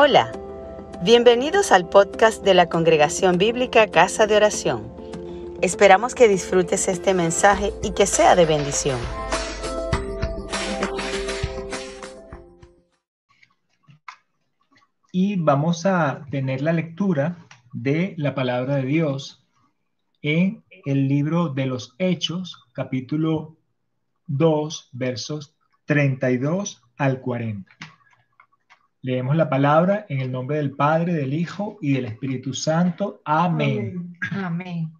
Hola, bienvenidos al podcast de la Congregación Bíblica Casa de Oración. Esperamos que disfrutes este mensaje y que sea de bendición. Y vamos a tener la lectura de la palabra de Dios en el libro de los Hechos, capítulo 2, versos 32 al 40. Leemos la palabra en el nombre del Padre, del Hijo y del Espíritu Santo. Amén. Amén.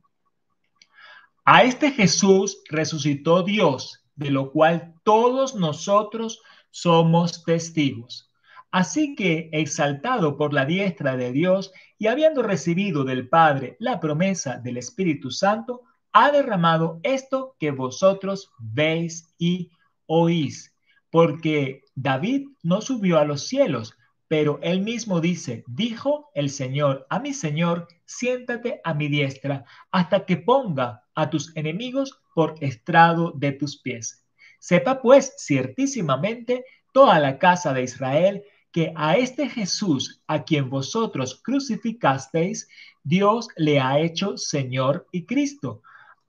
A este Jesús resucitó Dios, de lo cual todos nosotros somos testigos. Así que, exaltado por la diestra de Dios y habiendo recibido del Padre la promesa del Espíritu Santo, ha derramado esto que vosotros veis y oís porque David no subió a los cielos, pero él mismo dice, dijo el Señor a mi Señor, siéntate a mi diestra hasta que ponga a tus enemigos por estrado de tus pies. Sepa pues ciertísimamente toda la casa de Israel que a este Jesús a quien vosotros crucificasteis, Dios le ha hecho Señor y Cristo.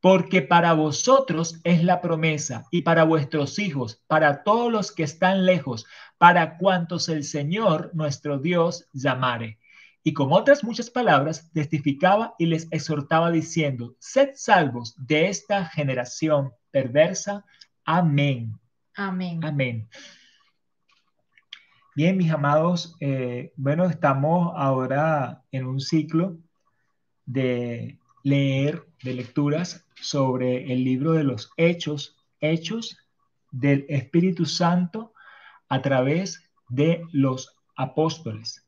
porque para vosotros es la promesa y para vuestros hijos, para todos los que están lejos, para cuantos el Señor nuestro Dios llamare. Y con otras muchas palabras testificaba y les exhortaba diciendo, sed salvos de esta generación perversa. Amén. Amén. Amén. Bien, mis amados, eh, bueno, estamos ahora en un ciclo de leer, de lecturas sobre el libro de los hechos, hechos del Espíritu Santo a través de los apóstoles.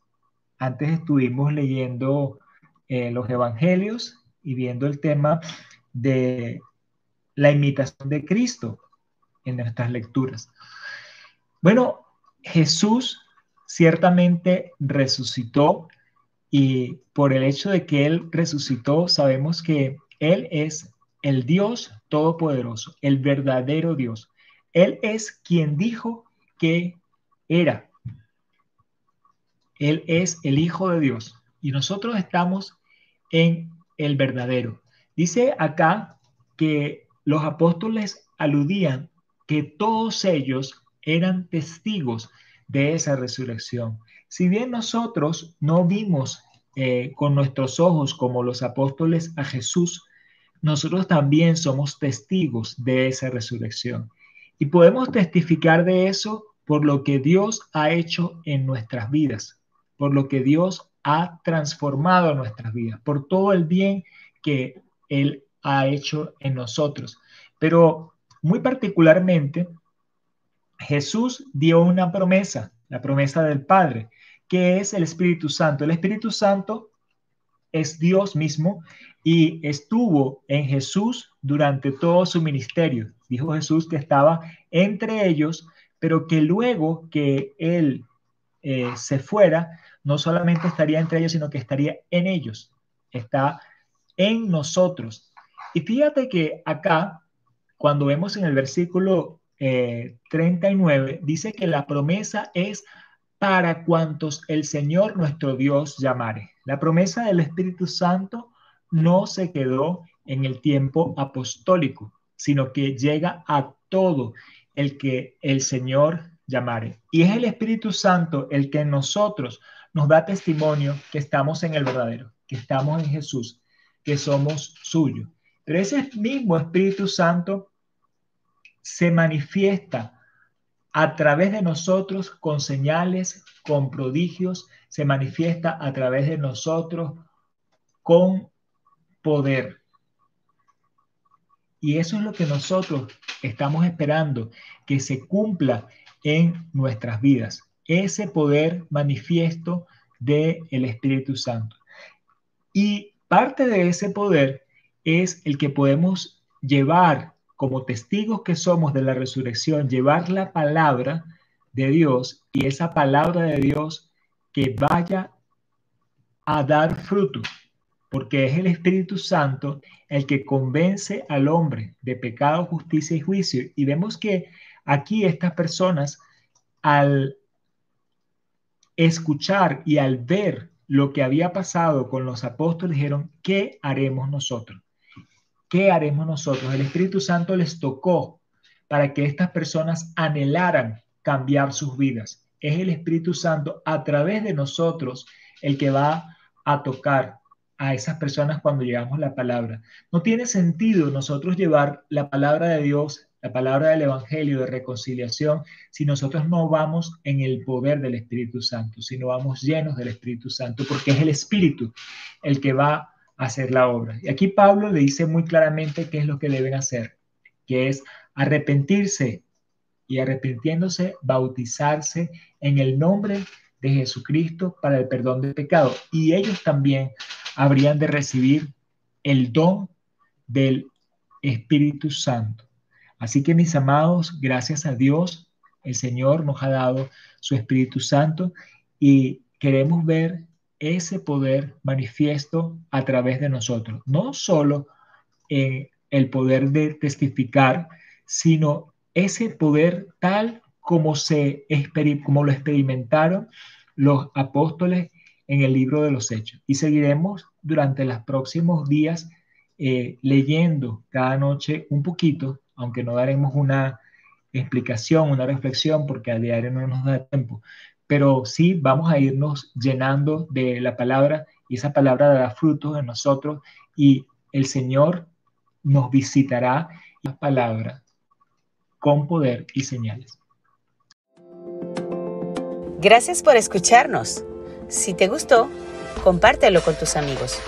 Antes estuvimos leyendo eh, los evangelios y viendo el tema de la imitación de Cristo en nuestras lecturas. Bueno, Jesús ciertamente resucitó y por el hecho de que Él resucitó, sabemos que Él es el Dios Todopoderoso, el verdadero Dios. Él es quien dijo que era. Él es el Hijo de Dios y nosotros estamos en el verdadero. Dice acá que los apóstoles aludían que todos ellos eran testigos de esa resurrección. Si bien nosotros no vimos eh, con nuestros ojos como los apóstoles a Jesús, nosotros también somos testigos de esa resurrección. Y podemos testificar de eso por lo que Dios ha hecho en nuestras vidas, por lo que Dios ha transformado nuestras vidas, por todo el bien que Él ha hecho en nosotros. Pero muy particularmente, Jesús dio una promesa, la promesa del Padre, que es el Espíritu Santo. El Espíritu Santo es Dios mismo y estuvo en Jesús durante todo su ministerio. Dijo Jesús que estaba entre ellos, pero que luego que Él eh, se fuera, no solamente estaría entre ellos, sino que estaría en ellos. Está en nosotros. Y fíjate que acá, cuando vemos en el versículo 39, eh, dice que la promesa es para cuantos el Señor nuestro Dios llamare. La promesa del Espíritu Santo no se quedó en el tiempo apostólico, sino que llega a todo el que el Señor llamare. Y es el Espíritu Santo el que en nosotros nos da testimonio que estamos en el verdadero, que estamos en Jesús, que somos suyos. Pero ese mismo Espíritu Santo se manifiesta a través de nosotros con señales, con prodigios, se manifiesta a través de nosotros con poder. Y eso es lo que nosotros estamos esperando, que se cumpla en nuestras vidas, ese poder manifiesto del el Espíritu Santo. Y parte de ese poder es el que podemos llevar como testigos que somos de la resurrección, llevar la palabra de Dios y esa palabra de Dios que vaya a dar fruto, porque es el Espíritu Santo el que convence al hombre de pecado, justicia y juicio. Y vemos que aquí estas personas, al escuchar y al ver lo que había pasado con los apóstoles, dijeron, ¿qué haremos nosotros? ¿Qué haremos nosotros? El Espíritu Santo les tocó para que estas personas anhelaran cambiar sus vidas. Es el Espíritu Santo a través de nosotros el que va a tocar a esas personas cuando llevamos la palabra. No tiene sentido nosotros llevar la palabra de Dios, la palabra del Evangelio de reconciliación, si nosotros no vamos en el poder del Espíritu Santo, si no vamos llenos del Espíritu Santo, porque es el Espíritu el que va hacer la obra. Y aquí Pablo le dice muy claramente qué es lo que deben hacer, que es arrepentirse y arrepintiéndose, bautizarse en el nombre de Jesucristo para el perdón de pecado. Y ellos también habrían de recibir el don del Espíritu Santo. Así que mis amados, gracias a Dios, el Señor nos ha dado su Espíritu Santo y queremos ver ese poder manifiesto a través de nosotros. No solo en el poder de testificar, sino ese poder tal como, se, como lo experimentaron los apóstoles en el libro de los Hechos. Y seguiremos durante los próximos días eh, leyendo cada noche un poquito, aunque no daremos una explicación, una reflexión, porque a diario no nos da tiempo, pero sí vamos a irnos llenando de la palabra y esa palabra dará frutos en nosotros y el Señor nos visitará la palabra con poder y señales. Gracias por escucharnos. Si te gustó, compártelo con tus amigos.